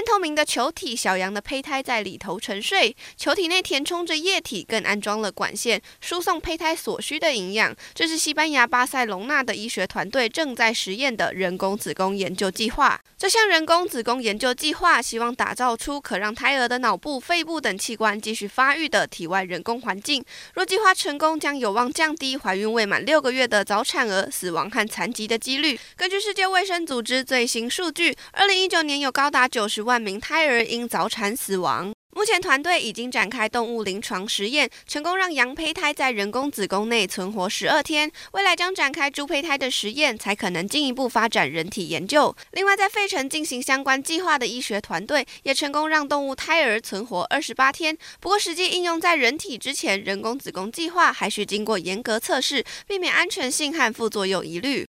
半透明的球体，小羊的胚胎在里头沉睡，球体内填充着液体，更安装了管线，输送胚胎所需的营养。这是西班牙巴塞隆纳的医学团队正在实验的人工子宫研究计划。这项人工子宫研究计划希望打造出可让胎儿的脑部、肺部等器官继续发育的体外人工环境。若计划成功，将有望降低怀孕未满六个月的早产儿死亡和残疾的几率。根据世界卫生组织最新数据，二零一九年有高达九十万。万名胎儿因早产死亡。目前团队已经展开动物临床实验，成功让羊胚胎在人工子宫内存活十二天。未来将展开猪胚胎的实验，才可能进一步发展人体研究。另外，在费城进行相关计划的医学团队也成功让动物胎儿存活二十八天。不过，实际应用在人体之前，人工子宫计划还需经过严格测试，避免安全性和副作用疑虑。